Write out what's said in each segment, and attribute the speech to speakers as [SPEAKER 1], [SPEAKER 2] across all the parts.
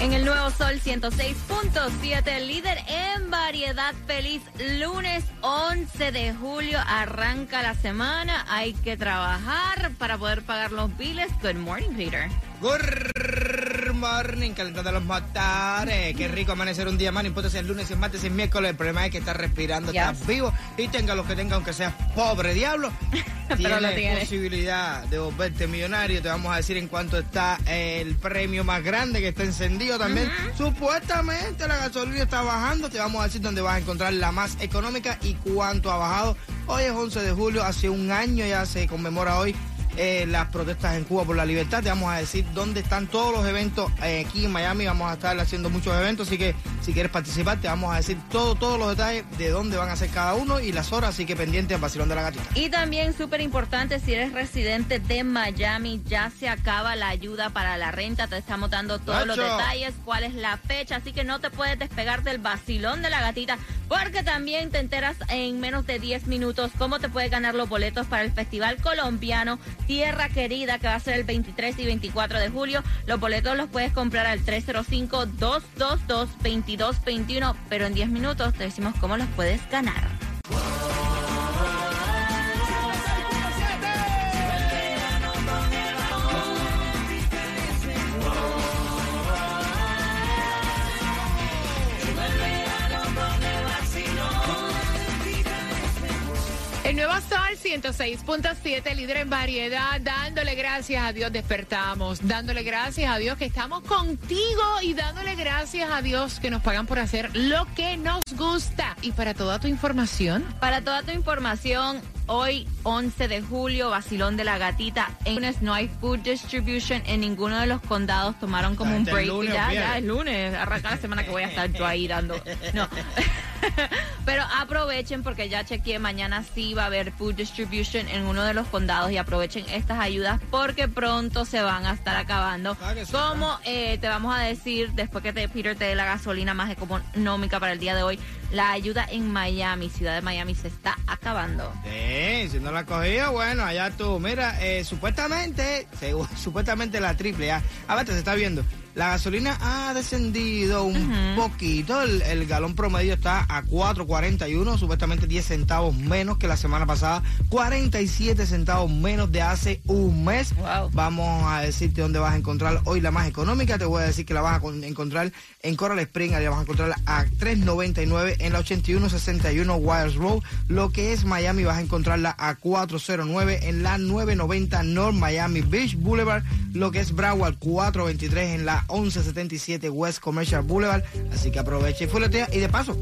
[SPEAKER 1] En el Nuevo Sol 106.7, líder en variedad feliz. Lunes 11 de julio arranca la semana. Hay que trabajar para poder pagar los biles. Good morning, Peter.
[SPEAKER 2] Morning, calentando los motores. Qué rico amanecer un día más. No importa si es lunes, si es martes, si es miércoles. El problema es que estás respirando,
[SPEAKER 1] Yes.
[SPEAKER 2] estás vivo. Y tenga lo que tenga, aunque seas pobre diablo.
[SPEAKER 1] Pero
[SPEAKER 2] tienes
[SPEAKER 1] tiene.
[SPEAKER 2] posibilidad de volverte millonario. Te vamos a decir en cuánto está el premio más grande que está encendido también. Supuestamente la gasolina está bajando. Te vamos a decir dónde vas a encontrar la más económica y cuánto ha bajado. Hoy es 11 de julio, hace un año ya se conmemora hoy eh, las protestas en Cuba por la libertad. Te vamos a decir dónde están todos los eventos eh, aquí en Miami. Vamos a estar haciendo muchos eventos, así que si quieres participar, te vamos a decir todo, todos los detalles de dónde van a ser cada uno y las horas. Así que pendiente al vacilón de la gatita.
[SPEAKER 1] Y también súper importante, si eres residente de Miami, ya se acaba la ayuda para la renta. Te estamos dando todos los detalles, cuál es la fecha. Así que no te puedes despegar del vacilón de la gatita, porque también te enteras en menos de 10 minutos cómo te puedes ganar los boletos para el Festival Colombiano Tierra Querida, que va a ser el 23 y 24 de julio. Los boletos los puedes comprar al 305-222-2221, pero en 10 minutos te decimos cómo los puedes ganar.
[SPEAKER 3] El nuevo Sol 106.7, líder en variedad, dándole gracias a Dios despertamos, dándole gracias a Dios que estamos contigo y dándole gracias a Dios que nos pagan por hacer lo que nos gusta. Y para toda tu información,
[SPEAKER 1] Para toda tu información, hoy 11 de julio, vacilón de la gatita. En lunes no hay food distribution en ninguno de los condados. Tomaron como un break. ya, ya es lunes. Arranca la semana que voy a estar yo ahí dando. No. Pero aprovechen porque ya chequeé. Mañana sí va a haber food distribution en uno de los condados y aprovechen estas ayudas porque pronto se van a estar acabando.
[SPEAKER 2] Ah,
[SPEAKER 1] Como eh, te vamos a decir después que te, Peter te dé la gasolina más económica para el día de hoy, la ayuda en Miami, ciudad de Miami, se está acabando.
[SPEAKER 2] Sí, si no la cogía, bueno, allá tú. Mira, eh, supuestamente, supuestamente la triple A. A ver, te se está viendo. La gasolina ha descendido un poquito. El, el galón promedio está a 4.41, supuestamente 10 centavos menos que la semana pasada. 47 centavos menos de hace un mes.
[SPEAKER 1] Wow.
[SPEAKER 2] Vamos a decirte dónde vas a encontrar hoy la más económica. Te voy a decir que la vas a con- encontrar en Coral Spring. Allá vas a encontrarla a 3.99 en la 8161 Wires Road. Lo que es Miami vas a encontrarla a 409 en la 990 North Miami Beach Boulevard. Lo que es Broward 423 en la 1177 West Commercial Boulevard. Así que aprovecha y fuletea. Y de paso,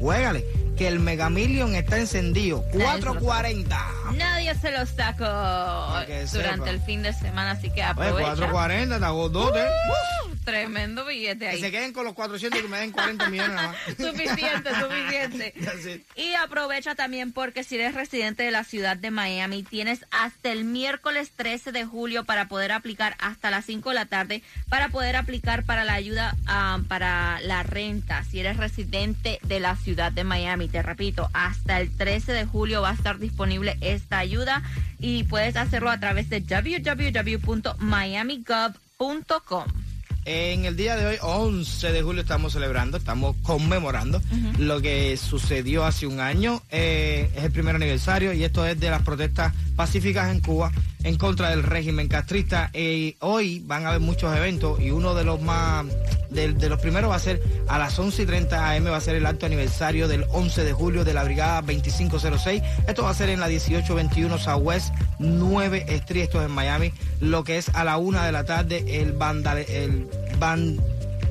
[SPEAKER 2] juégale. Que el Mega Million está encendido. 440.
[SPEAKER 1] Nadie se los sacó durante
[SPEAKER 2] sepa.
[SPEAKER 1] el fin de semana, así que
[SPEAKER 2] Oye,
[SPEAKER 1] aprovecha.
[SPEAKER 2] 440, dos, ¿eh?
[SPEAKER 1] Uh, tremendo billete
[SPEAKER 2] Que se
[SPEAKER 1] ahí.
[SPEAKER 2] queden con los 400 y que me den 40 millones nada más.
[SPEAKER 1] Suficiente, suficiente. Y aprovecha también porque si eres residente de la ciudad de Miami, tienes hasta el miércoles 13 de julio para poder aplicar hasta las 5 de la tarde para poder aplicar para la ayuda ah, para la renta. Si eres residente de la ciudad de Miami, te repito, hasta el 13 de julio va a estar disponible esta ayuda y puedes hacerlo a través de www.miamigov.com.
[SPEAKER 2] En el día de hoy, 11 de julio, estamos celebrando, estamos conmemorando lo que sucedió hace un año. Eh, es el primer aniversario y esto es de las protestas pacíficas en Cuba en contra del régimen castrista. Eh, hoy van a haber muchos eventos y uno de los más, de, los primeros va a ser a las 11 y 30 am, va a ser el acto aniversario del 11 de julio de la Brigada 2506. Esto va a ser en la 1821 Southwest 9 Street, esto es en Miami. Lo que es a la una de la tarde, el vandale, el van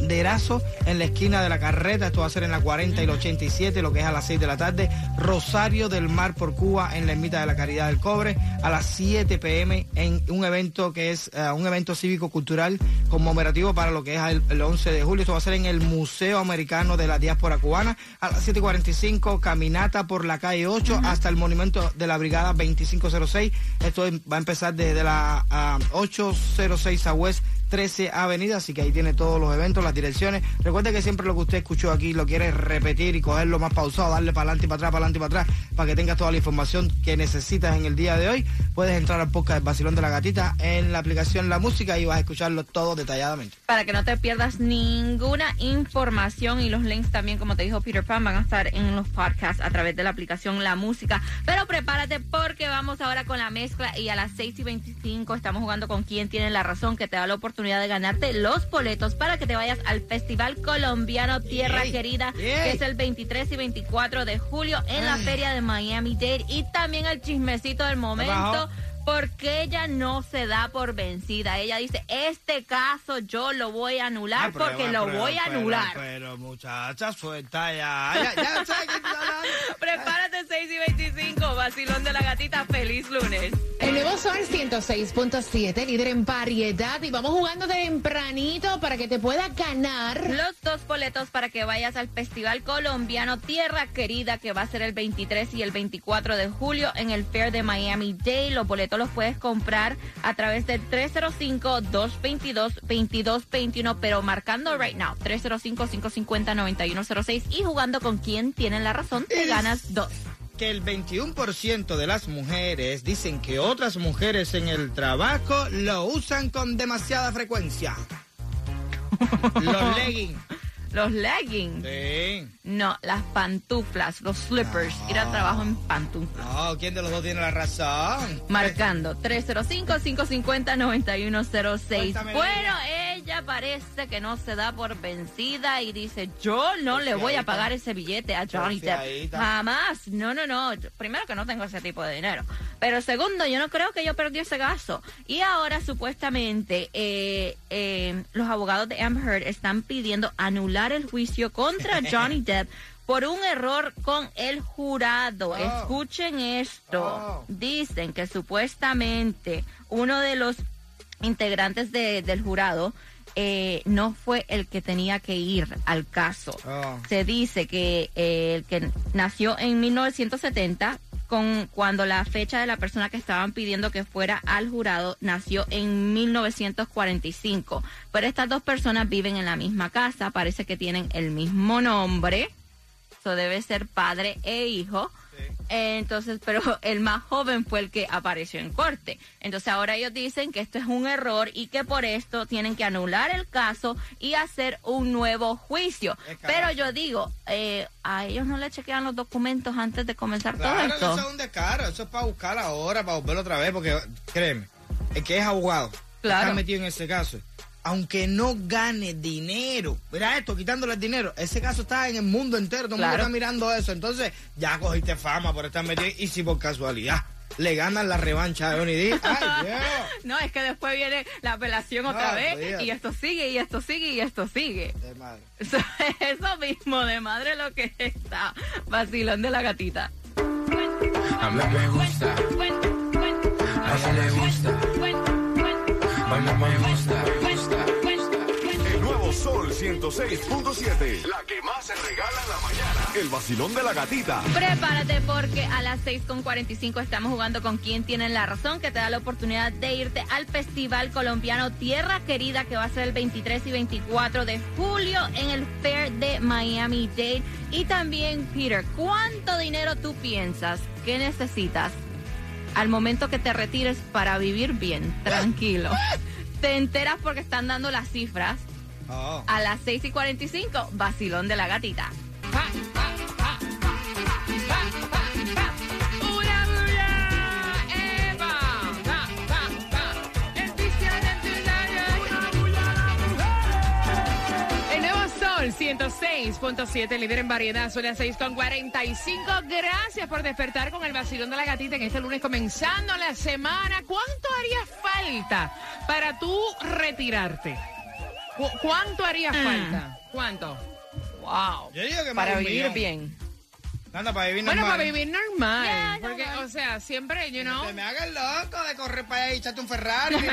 [SPEAKER 2] banderazo en la esquina de la carreta. Esto va a ser en la 40 y la 87, lo que es a las 6 de la tarde. Rosario del Mar por Cuba en la ermita de la Caridad del Cobre a las 7 pm en un evento que es eh, un evento cívico-cultural conmemorativo para lo que es el, 11 de julio. Esto va a ser en el Museo Americano de la Diáspora Cubana a las 7.45, caminata por la calle 8 hasta el monumento de la Brigada 2506. Esto va a empezar desde la 806 a West 13 Avenida, así que ahí tiene todos los eventos, las direcciones. Recuerde que siempre lo que usted escuchó aquí lo quiere repetir y cogerlo más pausado, darle para adelante y para atrás, para adelante y para atrás, para que tengas toda la información que necesitas en el día de hoy. Puedes entrar al podcast del Basilón de la Gatita en la aplicación La Música y vas a escucharlo todo detalladamente.
[SPEAKER 1] Para que no te pierdas ninguna información y los links también, como te dijo Peter Pan, van a estar en los podcasts a través de la aplicación La Música. Pero prepárate porque vamos ahora con la mezcla y a las 6 y 25 estamos jugando con quien tiene la razón que te da la oportunidad de ganarte los boletos para que te vayas al Festival Colombiano Tierra Querida, que es el 23 y 24 de julio en la Feria de Miami Dade. Y también el chismecito del momento porque ella no se da por vencida. Ella dice, este caso yo lo voy a anular porque lo voy a anular.
[SPEAKER 2] Pero, muchacha, suelta ya. ya, ya
[SPEAKER 1] Prepárate 6 y 25, vacilón de la gatita, feliz lunes.
[SPEAKER 3] El nuevo Sol 106.7, líder en variedad. Y vamos jugando tempranito para que te pueda ganar.
[SPEAKER 1] Los dos boletos para que vayas al Festival Colombiano Tierra Querida, que va a ser el 23 y el 24 de julio en el Fair de Miami Day. Los boletos los puedes comprar a través del 305-222-2221, pero marcando right now 305-550-9106 y jugando con quien tiene la razón, te ganas dos
[SPEAKER 2] que el 21% de las mujeres dicen que otras mujeres en el trabajo lo usan con demasiada frecuencia. Los leggings.
[SPEAKER 1] Los leggings.
[SPEAKER 2] Sí.
[SPEAKER 1] No, las pantuflas, los slippers. Ir al trabajo en pantuflas.
[SPEAKER 2] No, ¿quién de los dos tiene la razón?
[SPEAKER 1] Marcando 305-550-9106. Bueno, ella parece que no se da por vencida y dice, yo no le voy a pagar ese billete a Johnny Depp. Jamás. No, no, no. Primero que no tengo ese tipo de dinero. Pero segundo, yo no creo que yo perdí ese gasto. Y ahora supuestamente eh, eh, los abogados de Amber Heard están pidiendo anular el juicio contra Johnny Depp por un error con el jurado. Oh. Escuchen esto. Oh. Dicen que supuestamente uno de los integrantes del jurado eh, no fue el que tenía que ir al caso. Oh. Se dice que eh, el que nació en 1970 con cuando la fecha de la persona que estaban pidiendo que fuera al jurado nació en 1945. Pero estas dos personas viven en la misma casa, parece que tienen el mismo nombre, eso debe ser padre e hijo entonces, pero el más joven fue el que apareció en corte. Entonces ahora ellos dicen que esto es un error y que por esto tienen que anular el caso y hacer un nuevo juicio. Pero yo digo, eh, a ellos no le chequean los documentos antes de comenzar todo esto.
[SPEAKER 2] Eso es un descaro, eso es para buscar ahora, para volverlo otra vez, porque créeme, el que es abogado, está metido en ese caso aunque no gane dinero. Mira esto, quitándole el dinero. Ese caso está en el mundo entero, todo el mundo está mirando eso. Entonces, ya cogiste fama por estar metido. Y si por casualidad le ganan la revancha a Johnny D.
[SPEAKER 1] No, es que después viene la apelación otra vez. Y esto sigue, y esto sigue, y esto sigue.
[SPEAKER 2] De madre.
[SPEAKER 1] Eso, mismo, de madre lo que está. Vacilón de la gatita.
[SPEAKER 4] A mí me gusta. A le gusta. me gusta.
[SPEAKER 5] Sol 106.7. La que más se regala en la mañana. El vacilón de la gatita.
[SPEAKER 1] Prepárate porque a las 6.45 estamos jugando con quien tiene la razón, que te da la oportunidad de irte al Festival Colombiano Tierra Querida, que va a ser el 23 y 24 de julio en el Fair de Miami Dade. Y también, Peter, ¿cuánto dinero tú piensas que necesitas al momento que te retires para vivir bien, tranquilo? Te enteras porque están dando las cifras Oh. A las 6 y 45, vacilón de la gatita.
[SPEAKER 3] El nuevo Sol 106.7, líder en variedad, son las 6 con 45. Gracias por despertar con el vacilón de la gatita en este lunes comenzando la semana. ¿Cuánto haría falta para tú retirarte? ¿Cu- ¿Cuánto haría
[SPEAKER 1] Mm.
[SPEAKER 3] falta? ¿Cuánto? Wow.
[SPEAKER 2] Yo digo que más
[SPEAKER 1] Para
[SPEAKER 2] de un
[SPEAKER 1] vivir
[SPEAKER 2] millón.
[SPEAKER 1] bien.
[SPEAKER 2] Anda, para vivir
[SPEAKER 3] Bueno,
[SPEAKER 2] normal.
[SPEAKER 3] para vivir normal.
[SPEAKER 1] Ya,
[SPEAKER 3] porque,
[SPEAKER 1] normal.
[SPEAKER 3] o sea, siempre, you know.
[SPEAKER 2] Que me haga el loco de correr para allá y echarte un Ferrari.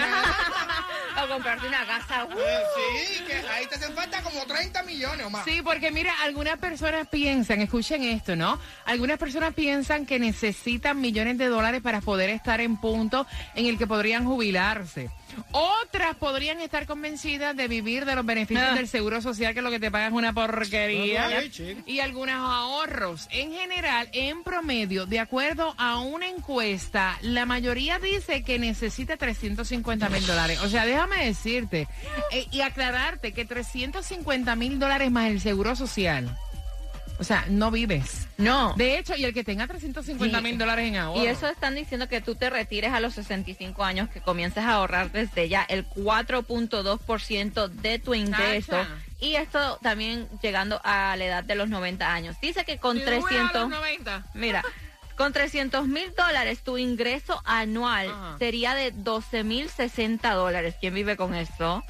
[SPEAKER 1] O comprarte una casa. uh.
[SPEAKER 2] Eh, sí, que ahí te hacen falta como 30 millones o más.
[SPEAKER 3] Sí, porque mira, algunas personas piensan, escuchen esto, ¿no? Algunas personas piensan que necesitan millones de dólares para poder estar en punto en el que podrían jubilarse. Otras podrían estar convencidas de vivir de los beneficios
[SPEAKER 1] Ah.
[SPEAKER 3] del seguro social, que lo que te pagan es una porquería.
[SPEAKER 2] No, no,
[SPEAKER 3] y algunos ahorros. En general, en promedio, de acuerdo a una encuesta, la mayoría dice que necesita 350 mil dólares. O sea, déjame decirte eh, y aclararte que 350 mil dólares más el seguro social. O sea, no vives.
[SPEAKER 1] No.
[SPEAKER 3] De hecho, y el que tenga 350 mil
[SPEAKER 1] Sí.
[SPEAKER 3] dólares en ahorro.
[SPEAKER 1] Y eso están diciendo que tú te retires a los 65 años, que comiences a ahorrar desde ya el 4.2% de tu ingreso. Y esto también llegando a la edad de los 90 años. Dice que con
[SPEAKER 3] Si tú juegas a los
[SPEAKER 1] 300...
[SPEAKER 3] 90.
[SPEAKER 1] Mira, con 300 mil dólares tu ingreso anual
[SPEAKER 3] Ajá.
[SPEAKER 1] sería de 12 mil 60 dólares. ¿Quién vive con eso?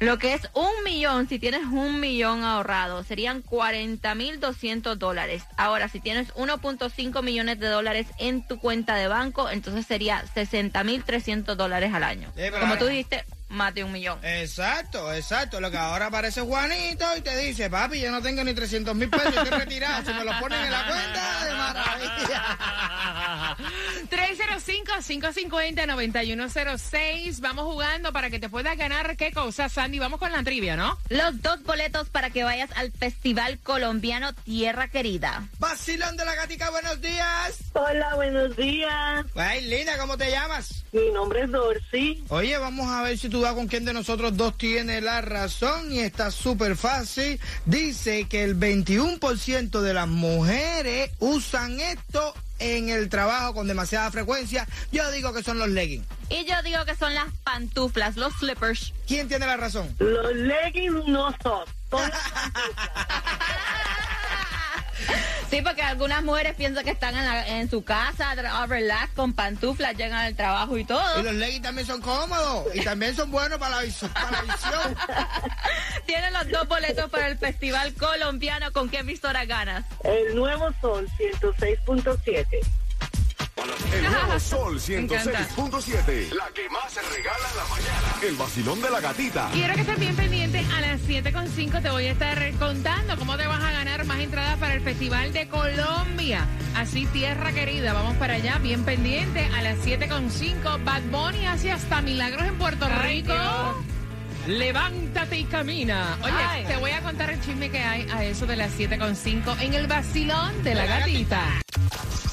[SPEAKER 1] Lo que es un millón, si tienes un millón ahorrado, serían 40 mil 200 dólares. Ahora, si tienes 1.5 millones de dólares en tu cuenta de banco, entonces sería 60 mil 300 dólares al año.
[SPEAKER 2] Sí,
[SPEAKER 1] Como
[SPEAKER 2] ahora-
[SPEAKER 1] tú dijiste, más de un millón.
[SPEAKER 2] Exacto, exacto. Lo que ahora aparece Juanito y te dice, papi, yo no tengo ni 300 mil pesos, estoy retirado. Si me lo ponen en la cuenta, maravilla.
[SPEAKER 3] 305-550-9106. Vamos jugando para que te puedas ganar qué cosa, Sandy. Vamos con la trivia, ¿no?
[SPEAKER 1] Los dos boletos para que vayas al Festival Colombiano Tierra Querida.
[SPEAKER 2] Vacilón de la gatica, buenos días.
[SPEAKER 6] Hola, buenos días.
[SPEAKER 2] Ay, linda, ¿cómo te llamas?
[SPEAKER 6] Mi nombre es Dorcy.
[SPEAKER 2] Oye, vamos a ver si tú das con quién de nosotros dos tiene la razón y está súper fácil. Dice que el 21% de las mujeres usan esto en el trabajo con demasiada frecuencia. Yo digo que son los leggings.
[SPEAKER 1] Y yo digo que son las pantuflas, los slippers.
[SPEAKER 2] ¿Quién tiene la razón?
[SPEAKER 6] Los leggings no son. son las
[SPEAKER 1] Sí, porque algunas mujeres piensan que están en, la- en su casa, tra- relax, con pantuflas, llegan al trabajo y
[SPEAKER 2] Y
[SPEAKER 1] todo.
[SPEAKER 2] los leggings también son cómodos y también son buenos para la, visu- para la visión.
[SPEAKER 1] Tienen los dos boletos para el Festival Colombiano. ¿Con qué emisora ganas?
[SPEAKER 6] El nuevo Sol 106.7.
[SPEAKER 5] El nuevo Sol
[SPEAKER 3] Me encanta.
[SPEAKER 5] 106.7. La que más se regala en la mañana. El vacilón de la gatita.
[SPEAKER 3] Quiero que estés bien pendiente. A las 7.5 te voy a estar contando cómo te vas a ganar más entradas para el Festival de Colombia. Así, tierra querida. Vamos para allá, bien pendiente. A las 7.5, Bad Bunny hace hasta milagros en Puerto
[SPEAKER 1] Ay,
[SPEAKER 3] Rico.
[SPEAKER 1] Dios.
[SPEAKER 3] Levántate y camina. Oye,
[SPEAKER 1] Ay.
[SPEAKER 3] te voy a contar el chisme que hay a eso de las 7.5 en el vacilón de la gatita.